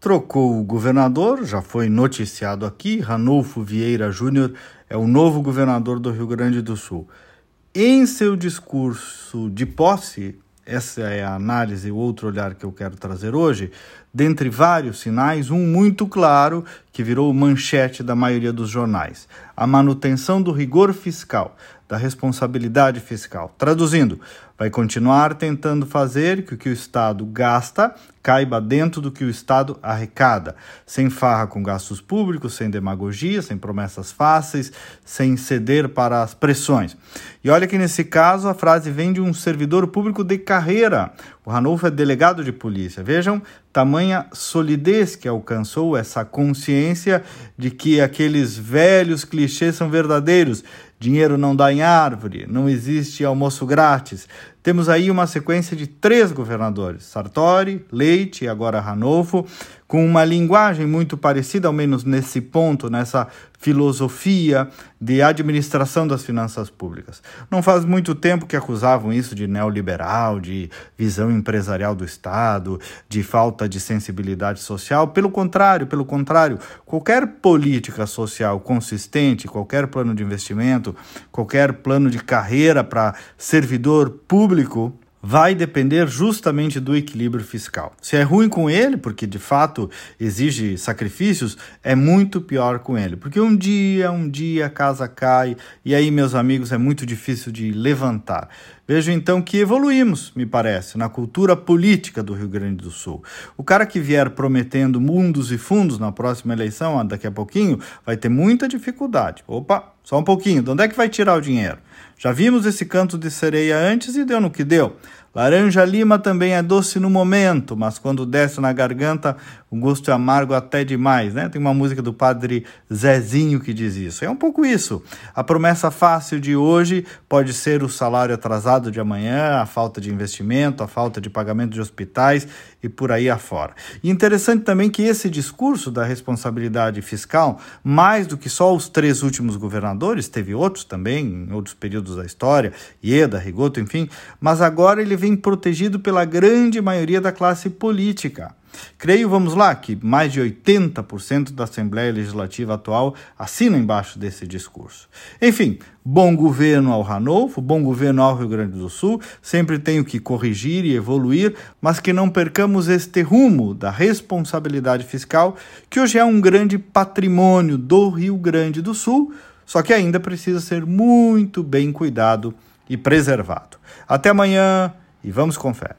Trocou o governador, já foi noticiado aqui, Ranulfo Vieira Júnior é o novo governador do Rio Grande do Sul. Em seu discurso de posse, essa é a análise, o outro olhar que eu quero trazer hoje, dentre vários sinais, um muito claro que virou manchete da maioria dos jornais: a manutenção do rigor fiscal, da responsabilidade fiscal. Traduzindo, vai continuar tentando fazer que o que o Estado gasta caiba dentro do que o Estado arrecada, sem farra com gastos públicos, sem demagogia, sem promessas fáceis, sem ceder para as pressões. E olha que nesse caso a frase vem de um servidor público de carreira. O Ranulfo é delegado de polícia. Vejam tamanha solidez que alcançou essa consciência de que aqueles velhos clichês são verdadeiros. Dinheiro não dá em árvore, não existe almoço grátis. Temos aí uma sequência de três governadores: Sartori, Leite e agora Ranolfo, com uma linguagem muito parecida, ao menos nesse ponto, nessa filosofia de administração das finanças públicas. Não faz muito tempo que acusavam isso de neoliberal, de visão empresarial do Estado, de falta de sensibilidade social. Pelo contrário, pelo contrário, qualquer política social consistente, qualquer plano de investimento, qualquer plano de carreira para servidor público vai depender justamente do equilíbrio fiscal. Se é ruim com ele, porque de fato exige sacrifícios, é muito pior com ele, porque um dia, um dia a casa cai e aí, meus amigos, é muito difícil de levantar. Vejo então que evoluímos, me parece, na cultura política do Rio Grande do Sul. O cara que vier prometendo mundos e fundos na próxima eleição, daqui a pouquinho, vai ter muita dificuldade. Opa, só um pouquinho, de onde é que vai tirar o dinheiro? Já vimos esse canto de sereia antes e deu no que deu. Laranja lima também é doce no momento, mas quando desce na garganta, o gosto é amargo até demais, né? Tem uma música do padre Zezinho que diz isso. É um pouco isso. A promessa fácil de hoje pode ser o salário atrasado de amanhã, a falta de investimento, a falta de pagamento de hospitais e por aí afora. E interessante também que esse discurso da responsabilidade fiscal, mais do que só os três últimos governadores, teve outros também em outros períodos da história, Ieda, Rigoto, enfim, mas agora ele vem protegido pela grande maioria da classe política. Creio, vamos lá, que mais de 80% da Assembleia Legislativa atual assina embaixo desse discurso. Enfim, bom governo ao Ranolfo, bom governo ao Rio Grande do Sul, sempre tenho que corrigir e evoluir, mas que não percamos este rumo da responsabilidade fiscal, que hoje é um grande patrimônio do Rio Grande do Sul, só que ainda precisa ser muito bem cuidado e preservado. Até amanhã e vamos com fé.